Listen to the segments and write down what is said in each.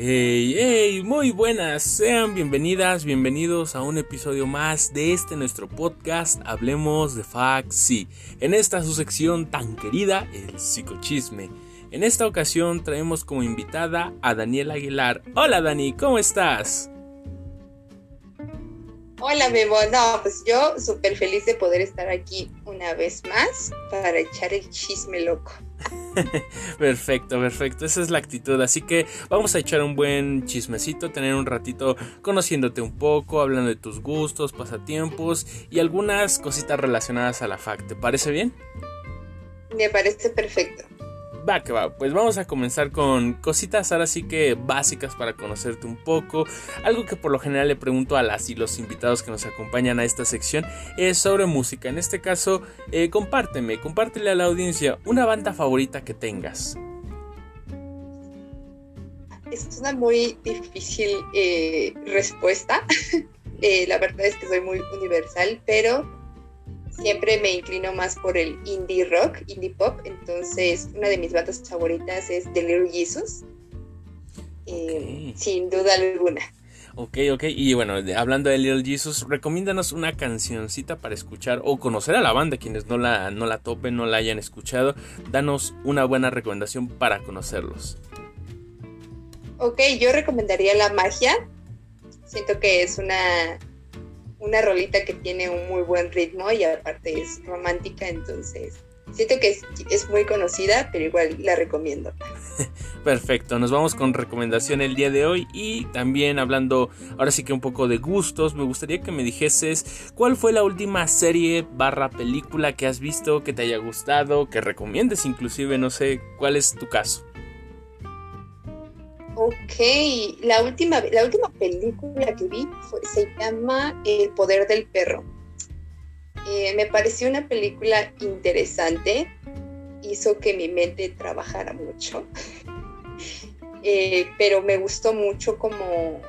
Hey, hey, muy buenas, sean bienvenidas, bienvenidos a un episodio más de este nuestro podcast Hablemos de Faxi. En esta su sección tan querida, el psicochisme. En esta ocasión traemos como invitada a Daniela Aguilar. Hola Dani, ¿cómo estás? Hola Memo, no, pues yo súper feliz de poder estar aquí una vez más para echar el chisme loco. perfecto, perfecto. Esa es la actitud. Así que vamos a echar un buen chismecito, tener un ratito conociéndote un poco, hablando de tus gustos, pasatiempos y algunas cositas relacionadas a la FAC. ¿Te parece bien? Me parece perfecto. Va que va, pues vamos a comenzar con cositas ahora sí que básicas para conocerte un poco. Algo que por lo general le pregunto a las y los invitados que nos acompañan a esta sección es sobre música. En este caso, eh, compárteme, compártele a la audiencia una banda favorita que tengas. Es una muy difícil eh, respuesta. Eh, la verdad es que soy muy universal, pero siempre me inclino más por el indie rock, indie pop. Entonces, una de mis bandas favoritas es The Little Jesus. Eh, sin duda alguna. Ok, ok. Y bueno, hablando de Little Jesus, recomiéndanos una cancioncita para escuchar o conocer a la banda, quienes no la, no la topen, no la hayan escuchado. Danos una buena recomendación para conocerlos. Ok, yo recomendaría La Magia. Siento que es una una rolita que tiene un muy buen ritmo y aparte es romántica, entonces siento que es, muy conocida, pero igual la recomiendo. Perfecto, nos vamos con recomendación el día de hoy y también hablando ahora sí que un poco de gustos, me gustaría que me dijeses cuál fue la última serie barra película que has visto, que te haya gustado, que recomiendes inclusive, no sé, cuál es tu caso. Ok, la última, la última película que vi se llama El poder del perro. Eh, me pareció una película interesante, hizo que mi mente trabajara mucho, eh, pero me gustó mucho como,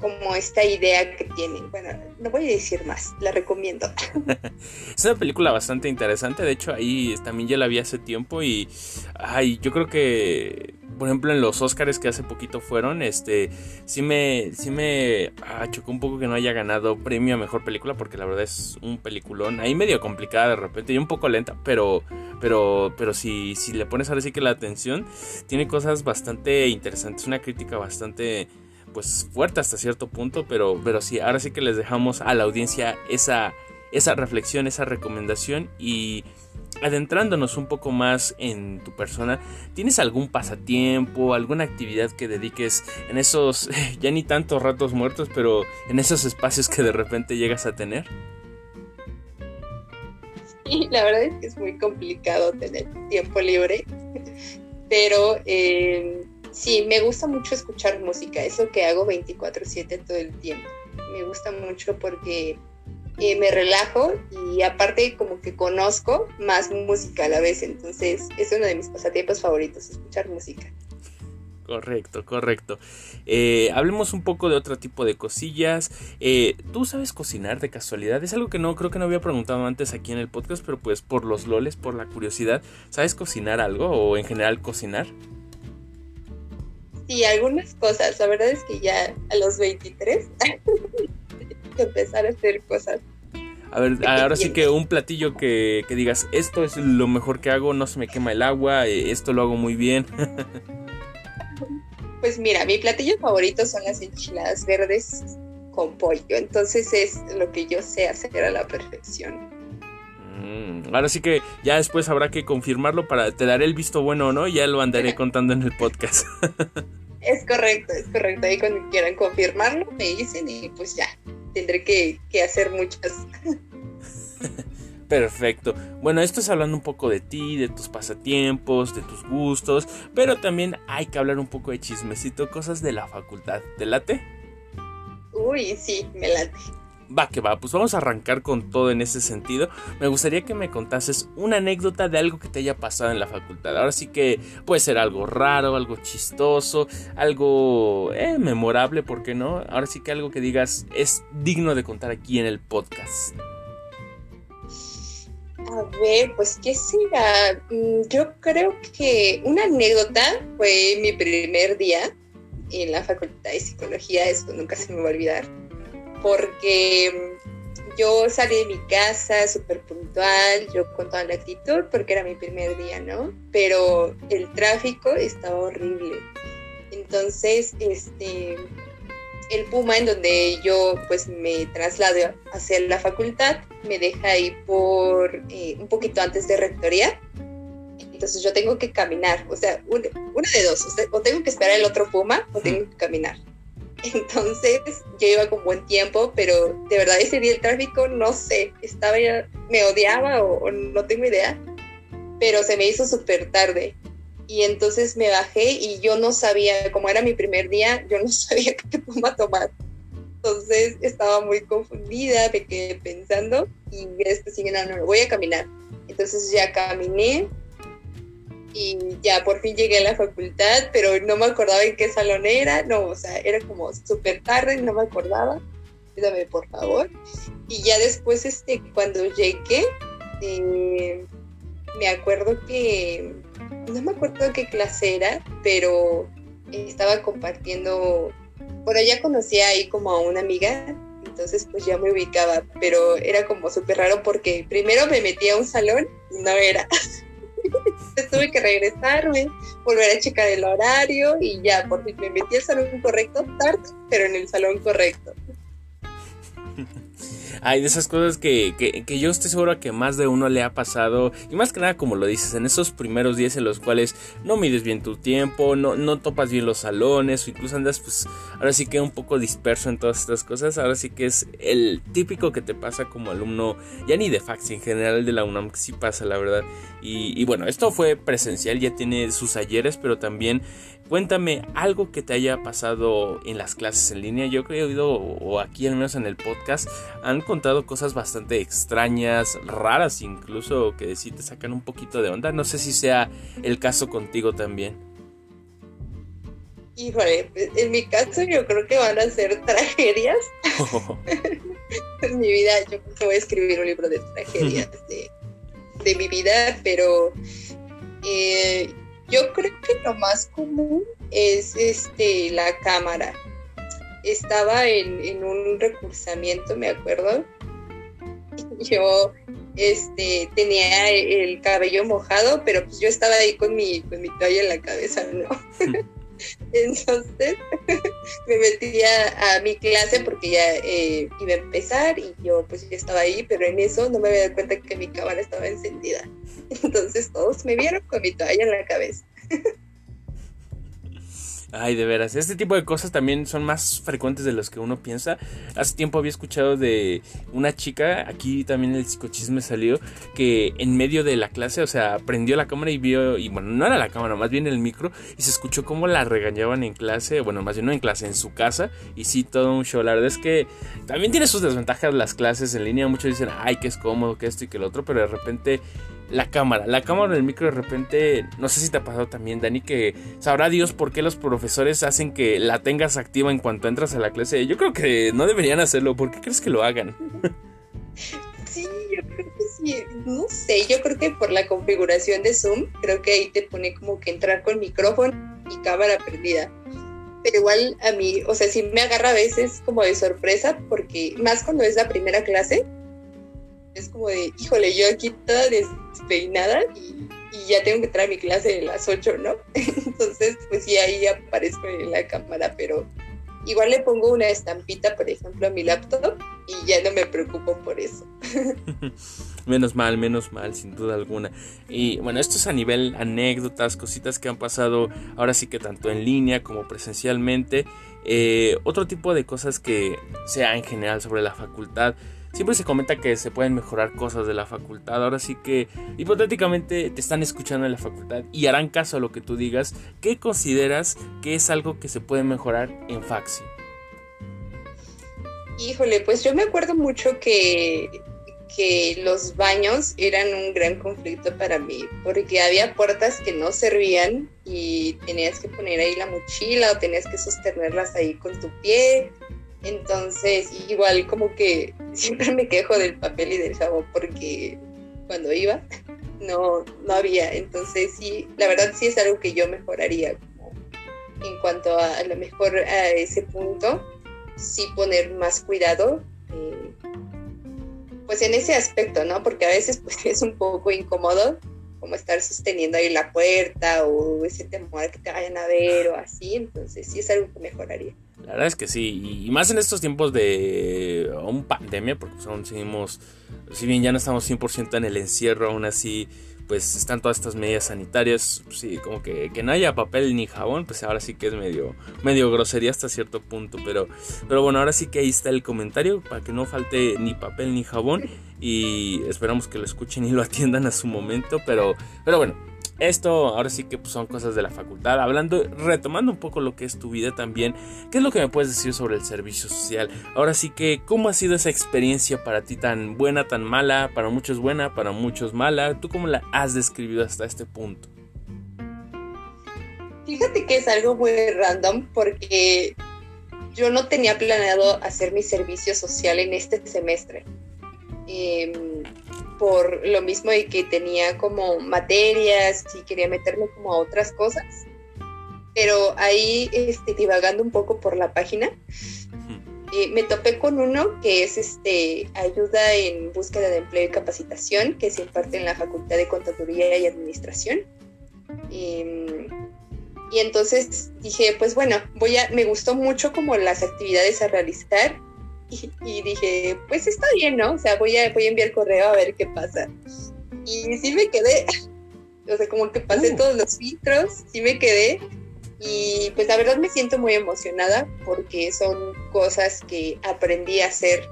como esta idea que tiene. Bueno, no voy a decir más, la recomiendo. es una película bastante interesante, de hecho ahí también ya la vi hace tiempo y ay, yo creo que por ejemplo, en los Oscars que hace poquito fueron, este, sí me, sí me ah, chocó un poco que no haya ganado premio a mejor película, porque la verdad es un peliculón, ahí medio complicada de repente y un poco lenta, pero, pero, pero si, si le pones ahora sí que la atención, tiene cosas bastante interesantes, una crítica bastante pues fuerte hasta cierto punto, pero, pero sí, ahora sí que les dejamos a la audiencia esa, esa reflexión, esa recomendación y adentrándonos un poco más en tu persona, ¿tienes algún pasatiempo, alguna actividad que dediques en esos, ya ni tantos ratos muertos, pero en esos espacios que de repente llegas a tener? Sí, la verdad es que es muy complicado tener tiempo libre, pero eh, sí, me gusta mucho escuchar música, es lo que hago 24/7 todo el tiempo. Me gusta mucho porque me relajo y aparte como que conozco más música a la vez, entonces es uno de mis pasatiempos favoritos, escuchar música. Correcto, correcto. Eh, hablemos un poco de otro tipo de cosillas. Eh, ¿Tú sabes cocinar de casualidad? Es algo que no creo que no había preguntado antes aquí en el podcast, pero pues por los loles, por la curiosidad, ¿sabes cocinar algo o en general cocinar? Sí, algunas cosas. La verdad es que ya a los 23 empezar a hacer cosas. A ver, ahora sí que un platillo que, digas, esto es lo mejor que hago, no se me quema el agua, eh, esto lo hago muy bien. pues mira, mi platillo favorito son las enchiladas verdes con pollo, entonces es lo que yo sé hacer a la perfección. Mm, ahora sí que ya después habrá que confirmarlo para te daré el visto bueno o no, ya lo andaré contando en el podcast. es correcto, es correcto. Ahí cuando quieran confirmarlo me dicen y pues ya, tendré que, hacer muchas. Perfecto. Bueno, esto es hablando un poco de ti, de tus pasatiempos, de tus gustos, pero también hay que hablar un poco de chismecito, cosas de la facultad. ¿Te late? Uy, sí, me late. Va que va, pues vamos a arrancar con todo en ese sentido. Me gustaría que me contases una anécdota de algo que te haya pasado en la facultad. Ahora sí que puede ser algo raro, algo chistoso, algo eh, memorable, ¿por qué no? Ahora sí que algo que digas es digno de contar aquí en el podcast. A ver, pues qué será. Mm, yo creo que una anécdota fue mi primer día en la facultad de psicología, eso nunca se me va a olvidar, porque yo salí de mi casa súper puntual, yo con toda la actitud, porque era mi primer día, ¿no? Pero el tráfico estaba horrible. Entonces, este, el Puma, en donde yo pues me traslado hacia la facultad, me deja ahí por eh, un poquito antes de rectoría. Entonces yo tengo que caminar, o sea, una, de dos, o, tengo que esperar el otro Puma o tengo que caminar. Entonces yo iba con buen tiempo, pero de verdad ese día el tráfico, no sé, estaba ya, me odiaba o, no tengo idea, pero se me hizo súper tarde. Y entonces me bajé y yo no sabía, como era mi primer día, yo no sabía qué puma tomar. Entonces estaba muy confundida, me quedé pensando y después dije, no, no, voy a caminar. Entonces ya caminé, y ya por fin llegué a la facultad, pero no me acordaba en qué salón era, no, o sea, era como súper tarde, no me acordaba, ayúdame por favor. Y ya después, este, cuando llegué, eh, me acuerdo que, no me acuerdo qué clase era, pero estaba compartiendo, bueno, ya conocía ahí como a una amiga, entonces pues ya me ubicaba, pero era como súper raro porque primero me metí a un salón y no era. tuve que regresarme, volver a checar el horario y ya, por fin me metí al salón correcto tarde, pero en el salón correcto. Hay de esas cosas que, que, yo estoy seguro que más de uno le ha pasado. Y más que nada, como lo dices, en esos primeros días en los cuales no mides bien tu tiempo, no, no topas bien los salones, o incluso andas, pues, ahora sí que un poco disperso en todas estas cosas. Ahora sí que es el típico que te pasa como alumno, ya ni de fax, en general de la UNAM, que sí pasa, la verdad. Y, y bueno, esto fue presencial, ya tiene sus ayeres, pero también Cuéntame algo que te haya pasado en las clases en línea. Yo creo que he oído, o aquí al menos en el podcast, han contado cosas bastante extrañas, raras incluso, que sí te sacan un poquito de onda. No sé si sea el caso contigo también. Híjole, en mi caso yo creo que van a ser tragedias. en mi vida yo creo que voy a escribir un libro de tragedias de, mi vida, pero eh, yo creo que lo más común es este la cámara. Estaba en, un recursamiento, me acuerdo. Yo este, tenía el cabello mojado, pero pues yo estaba ahí con mi, con mi toalla en la cabeza, ¿no? Entonces me metí a, mi clase porque ya eh, iba a empezar y yo pues ya estaba ahí, pero en eso no me había dado cuenta que mi cámara estaba encendida. Entonces todos me vieron con mi toalla en la cabeza. Ay, de veras, este tipo de cosas también son más frecuentes de los que uno piensa. Hace tiempo había escuchado de una chica, aquí también el psicochisme salió, que en medio de la clase, o sea, prendió la cámara y vio, y bueno, no era la cámara, más bien el micro, y se escuchó cómo la regañaban en clase, bueno, más bien no en clase, en su casa, y sí, todo un show. La verdad es que también tiene sus desventajas las clases en línea, muchos dicen, ay, que es cómodo, que esto y que el otro, pero de repente la cámara. La cámara del micro de repente, no sé si te ha pasado también, Dani, que sabrá Dios por qué los profesores hacen que la tengas activa en cuanto entras a la clase. Yo creo que no deberían hacerlo. ¿Por qué crees que lo hagan? Sí, yo creo que sí. No sé, yo creo que por la configuración de Zoom, creo que ahí te pone como que entrar con micrófono y cámara prendida. Pero igual a mí, o sea, sí me agarra a veces como de sorpresa, porque más cuando es la primera clase, es como de, híjole, yo aquí toda despeinada y, ya tengo que entrar a mi clase a las 8, ¿no? Entonces, pues sí, ahí aparezco en la cámara, pero igual le pongo una estampita, por ejemplo, a mi laptop y ya no me preocupo por eso. menos mal, menos mal, sin duda alguna. Y bueno, esto es a nivel anécdotas, cositas que han pasado ahora sí que tanto en línea como presencialmente. Eh, otro tipo de cosas que sea en general sobre la facultad siempre se comenta que se pueden mejorar cosas de la facultad. Ahora sí que hipotéticamente te están escuchando en la facultad y harán caso a lo que tú digas. ¿Qué consideras que es algo que se puede mejorar en Faxi? Híjole, pues yo me acuerdo mucho que, que los baños eran un gran conflicto para mí, porque había puertas que no servían y tenías que poner ahí la mochila o tenías que sostenerlas ahí con tu pie entonces, igual como que siempre me quejo del papel y del jabón porque cuando iba no, no había. Entonces, sí, la verdad sí es algo que yo mejoraría, como en cuanto a, lo mejor a ese punto, sí poner más cuidado, eh, pues en ese aspecto, ¿no? Porque a veces pues es un poco incómodo como estar sosteniendo ahí la puerta o ese temor a que te vayan a ver o así, entonces sí es algo que mejoraría. La verdad es que sí, y más en estos tiempos de un pandemia, porque pues aún seguimos, si bien ya no estamos 100% en el encierro, aún así pues están todas estas medidas sanitarias, sí, como que, que, no haya papel ni jabón, pues ahora sí que es medio, medio grosería hasta cierto punto, pero, pero bueno, ahora sí que ahí está el comentario, para que no falte ni papel ni jabón, y esperamos que lo escuchen y lo atiendan a su momento, pero, pero bueno, esto ahora sí que pues, son cosas de la facultad. Hablando, retomando un poco lo que es tu vida también, ¿qué es lo que me puedes decir sobre el servicio social? Ahora sí que, ¿cómo ha sido esa experiencia para ti tan buena, tan mala? Para muchos buena, para muchos mala. ¿Tú cómo la has describido hasta este punto? Fíjate que es algo muy random porque yo no tenía planeado hacer mi servicio social en este semestre. Eh, por lo mismo de que tenía como materias y quería meterme como a otras cosas. Pero ahí, este, divagando un poco por la página, eh, me topé con uno que es este, ayuda en búsqueda de empleo y capacitación, que se imparte en la Facultad de Contaduría y Administración. Em, y entonces dije, pues bueno, voy a, me gustó mucho como las actividades a realizar y, dije, pues está bien, ¿no? O sea, voy a, voy a enviar correo a ver qué pasa. Y sí me quedé, o sea, como que pasé uh. todos los filtros, sí me quedé. Y pues la verdad me siento muy emocionada porque son cosas que aprendí a hacer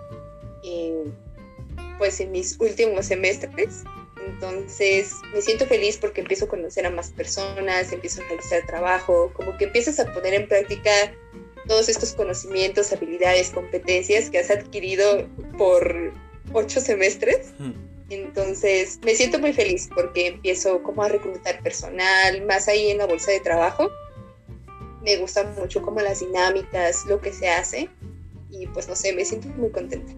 pues en mis últimos semestres. Entonces me siento feliz porque empiezo a conocer a más personas, empiezo a realizar trabajo, como que empiezas a poner en práctica todos estos conocimientos, habilidades, competencias que has adquirido por ocho semestres. Entonces, me siento muy feliz porque empiezo como a reclutar personal, más ahí en la bolsa de trabajo. Me gustan mucho como las dinámicas, lo que se hace y pues no sé, me siento muy contenta.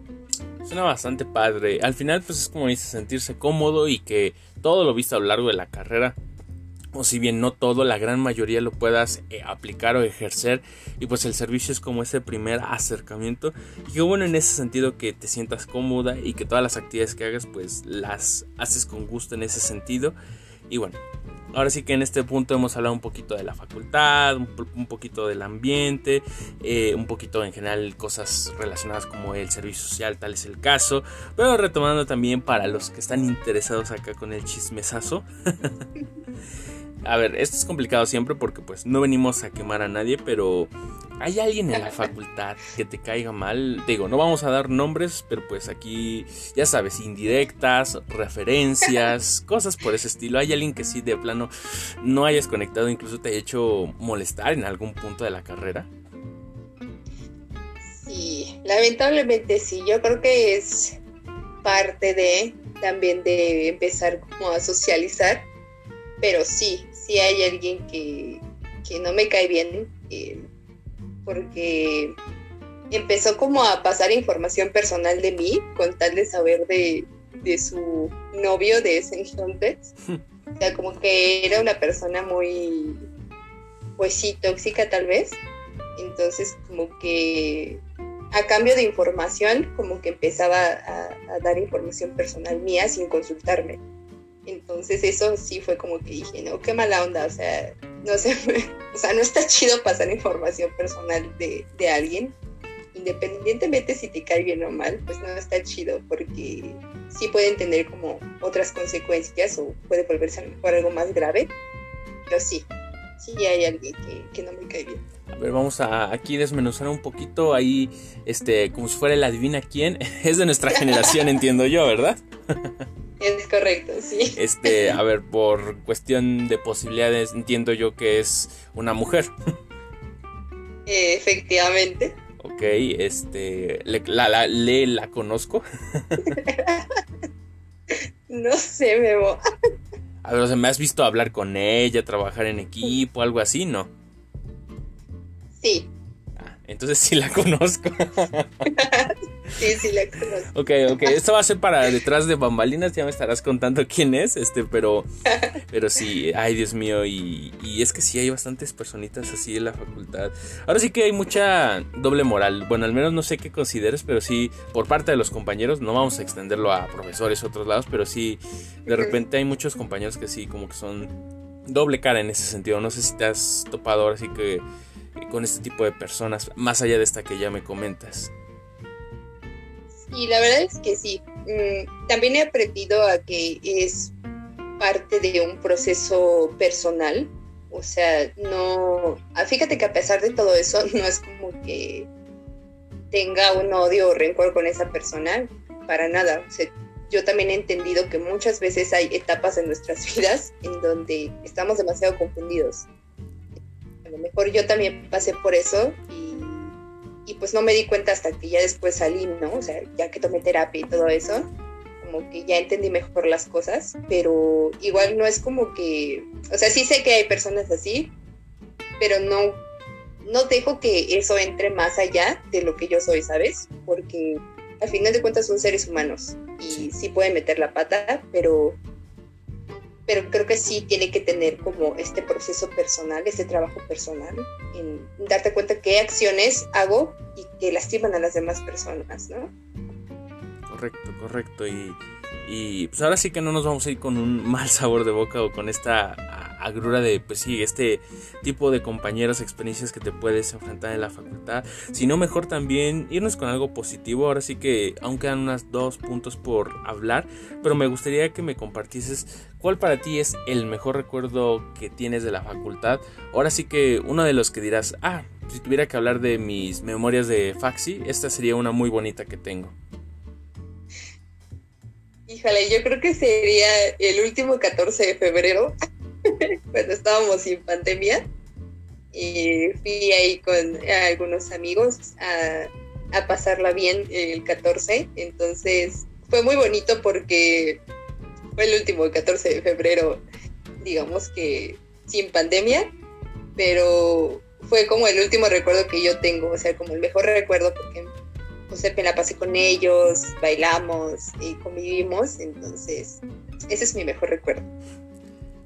Suena bastante padre. Al final pues es como dice sentirse cómodo y que todo lo visto a lo largo de la carrera o si bien no todo, la gran mayoría lo puedas eh, aplicar o ejercer y pues el servicio es como ese primer acercamiento y que bueno en ese sentido que te sientas cómoda y que todas las actividades que hagas pues las haces con gusto en ese sentido y bueno ahora sí que en este punto hemos hablado un poquito de la facultad, un, poquito del ambiente, eh, un poquito en general cosas relacionadas como el servicio social, tal es el caso, pero retomando también para los que están interesados acá con el chismesazo. a ver, esto es complicado siempre porque pues no venimos a quemar a nadie, pero hay alguien en la facultad que te caiga mal. digo, no vamos a dar nombres, pero pues aquí, ya sabes, indirectas, referencias, cosas por ese estilo. Hay alguien que sí de plano no hayas conectado, incluso te ha hecho molestar en algún punto de la carrera. Sí, lamentablemente sí. Yo creo que es parte de también de empezar como a socializar. Pero sí, si hay alguien que, no me cae bien, eh, porque empezó como a pasar información personal de mí, con tal de saber de, su novio de ese entonces. o sea, como que era una persona muy, pues sí, tóxica tal vez. Entonces, como que a cambio de información, como que empezaba a dar información personal mía sin consultarme. Entonces eso sí fue como que dije, no, qué mala onda, o sea, no sé, o sea, no está chido pasar información personal de, de alguien, independientemente si te cae bien o mal, pues no está chido porque sí pueden tener como otras consecuencias o puede volverse a lo mejor algo más grave, pero sí, sí hay alguien que, que no me cae bien. A ver, vamos a aquí desmenuzar un poquito ahí, este, como si fuera el adivina quién, es de nuestra generación, entiendo yo, ¿verdad? Es correcto, sí. Este, a ver, por cuestión de posibilidades, entiendo yo que es una mujer. Efectivamente. Ok, este, le, la, le, la conozco. no sé, Memo. A ver, o sea, ¿me has visto hablar con ella, trabajar en equipo, algo así, no? Sí. Ah, entonces sí la conozco. Sí, sí, la conozco. Ok, ok. Esto va a ser para detrás de bambalinas. Ya me estarás contando quién es. Este, pero. Pero sí, ay, Dios mío. Y, y es que sí hay bastantes personitas así en la facultad. Ahora sí que hay mucha doble moral. Bueno, al menos no sé qué consideres, pero sí, por parte de los compañeros, no vamos a extenderlo a profesores otros lados, pero sí, de repente hay muchos compañeros que sí, como que son doble cara en ese sentido. No sé si te has topado ahora sí que con este tipo de personas, más allá de esta que ya me comentas. Y la verdad es que sí. Mm, también he aprendido a que es parte de un proceso personal. O sea, no. Ah, fíjate que a pesar de todo eso, no es como que tenga un odio o rencor con esa persona, para nada. yo también he entendido que muchas veces hay etapas en nuestras vidas en donde estamos demasiado confundidos. A lo mejor yo también pasé por eso y y pues no me di cuenta hasta que ya después salí, ¿no? O sea, ya que tomé terapia y todo eso, como que ya entendí mejor las cosas, pero igual no es como que, o sea, sí sé que hay personas así, pero no, no dejo que eso entre más allá de lo que yo soy, ¿sabes? Porque al final de cuentas son seres humanos y sí pueden meter la pata, pero pero creo que sí tiene que tener como este proceso personal, este trabajo personal, en darte cuenta qué acciones hago y que lastiman a las demás personas, ¿no? Correcto, correcto. Y, y pues ahora sí que no nos vamos a ir con un mal sabor de boca o con esta agrura de, pues sí, este tipo de compañeros, experiencias que te puedes enfrentar en la facultad, sino mejor también irnos con algo positivo. Ahora sí que aún quedan unos dos puntos por hablar, pero me gustaría que me compartieses cuál para ti es el mejor recuerdo que tienes de la facultad. Ahora sí que uno de los que dirás, ah, si tuviera que hablar de mis memorias de Faxi, esta sería una muy bonita que tengo. Híjole, yo creo que sería el último 14 de febrero. cuando estábamos sin pandemia. Y fui ahí con algunos amigos a, a pasarla bien el 14. Entonces fue muy bonito porque fue el último 14 de febrero, digamos que sin pandemia, pero fue como el último recuerdo que yo tengo, o sea, como el mejor recuerdo porque pues, me la pasé con ellos, bailamos y convivimos, entonces ese es mi mejor recuerdo.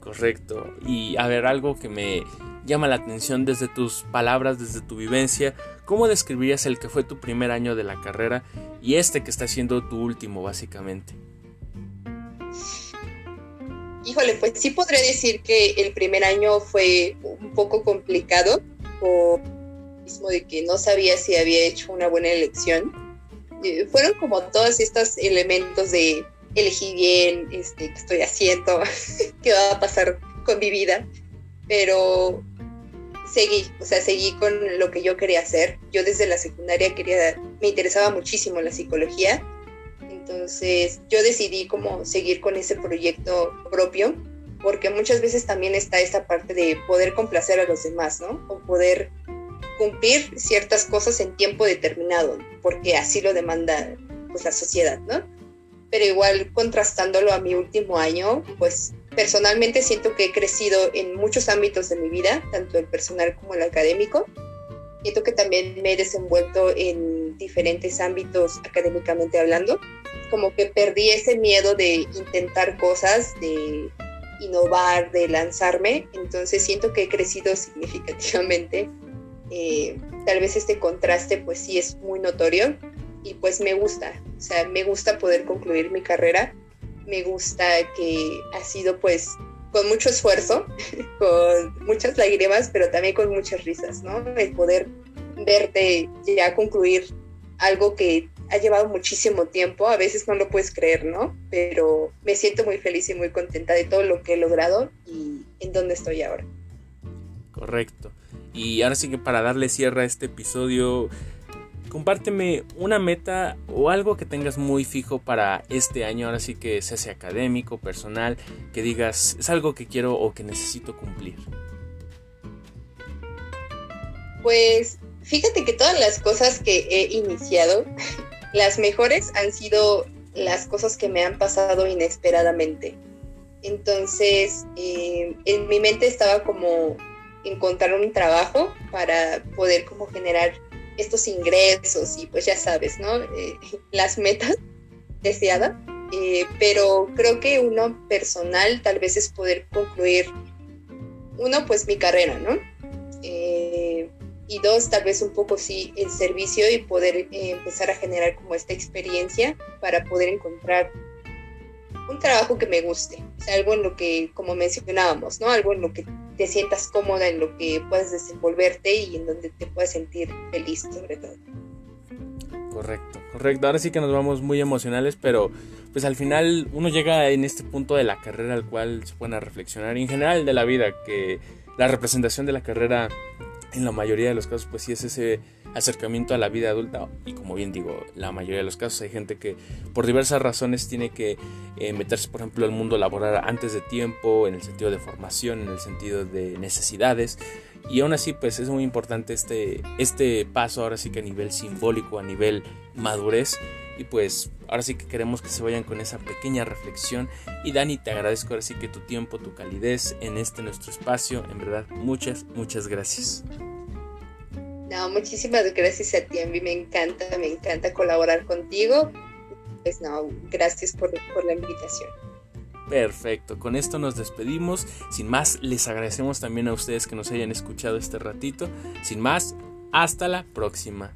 Correcto. Y a ver, algo que me llama la atención desde tus palabras, desde tu vivencia, ¿cómo describirías el que fue tu primer año de la carrera y este que está siendo tu último, básicamente? Híjole, pues sí podría decir que el primer año fue un poco complicado, por mismo de que no sabía si había hecho una buena elección. Eh, fueron como todos estos elementos de elegí bien, este, qué estoy haciendo, qué va a pasar con mi vida, pero seguí, o sea, seguí con lo que yo quería hacer. Yo desde la secundaria quería, me interesaba muchísimo la psicología, entonces yo decidí como seguir con ese proyecto propio, porque muchas veces también está esta parte de poder complacer a los demás, ¿no? O poder cumplir ciertas cosas en tiempo determinado, porque así lo demanda pues la sociedad, ¿no? pero igual contrastándolo a mi último año, pues personalmente siento que he crecido en muchos ámbitos de mi vida, tanto el personal como el académico. Siento que también me he desenvuelto en diferentes ámbitos académicamente hablando, como que perdí ese miedo de intentar cosas, de innovar, de lanzarme, entonces siento que he crecido significativamente. Eh, tal vez este contraste pues sí es muy notorio, y pues me gusta, o sea, me gusta poder concluir mi carrera, me gusta que ha sido pues con mucho esfuerzo, con muchas lágrimas, pero también con muchas risas, ¿no? El poder verte ya concluir algo que ha llevado muchísimo tiempo, a veces no lo puedes creer, ¿no? Pero me siento muy feliz y muy contenta de todo lo que he logrado y en dónde estoy ahora. Correcto. Y ahora sí que para darle cierre a este episodio, compárteme una meta o algo que tengas muy fijo para este año, ahora sí que sea, sea académico, personal, que digas es algo que quiero o que necesito cumplir. Pues fíjate que todas las cosas que he iniciado, las mejores han sido las cosas que me han pasado inesperadamente. Entonces, eh, en mi mente estaba como encontrar un trabajo para poder como generar estos ingresos y pues ya sabes, ¿no? Eh, las metas deseadas. Eh, pero creo que uno personal tal vez es poder concluir, uno, pues mi carrera, ¿no? Eh, y dos, tal vez un poco sí el servicio y poder empezar a generar como esta experiencia para poder encontrar un trabajo que me guste, algo en lo que, como mencionábamos, ¿no? Algo en lo que te sientas cómoda, en lo que puedas desenvolverte y en donde te puedas sentir feliz sobre todo. Correcto, correcto. Ahora sí que nos vamos muy emocionales, pero pues al final uno llega en este punto de la carrera al cual se puede reflexionar, y en general de la vida, que la representación de la carrera en la mayoría de los casos pues sí es ese acercamiento a la vida adulta y como bien digo, la mayoría de los casos hay gente que por diversas razones tiene que eh, meterse por ejemplo al mundo laboral antes de tiempo, en el sentido de formación, en el sentido de necesidades y aún así pues es muy importante este, este paso ahora sí que a nivel simbólico, a nivel madurez y pues ahora sí que queremos que se vayan con esa pequeña reflexión y Dani te agradezco ahora sí que tu tiempo, tu calidez en este nuestro espacio, en verdad muchas, muchas gracias. No, muchísimas gracias a ti, mí me encanta, me encanta colaborar contigo. Pues no, gracias por, por la invitación. Perfecto, con esto nos despedimos. Sin más, les agradecemos también a ustedes que nos hayan escuchado este ratito. Sin más, hasta la próxima.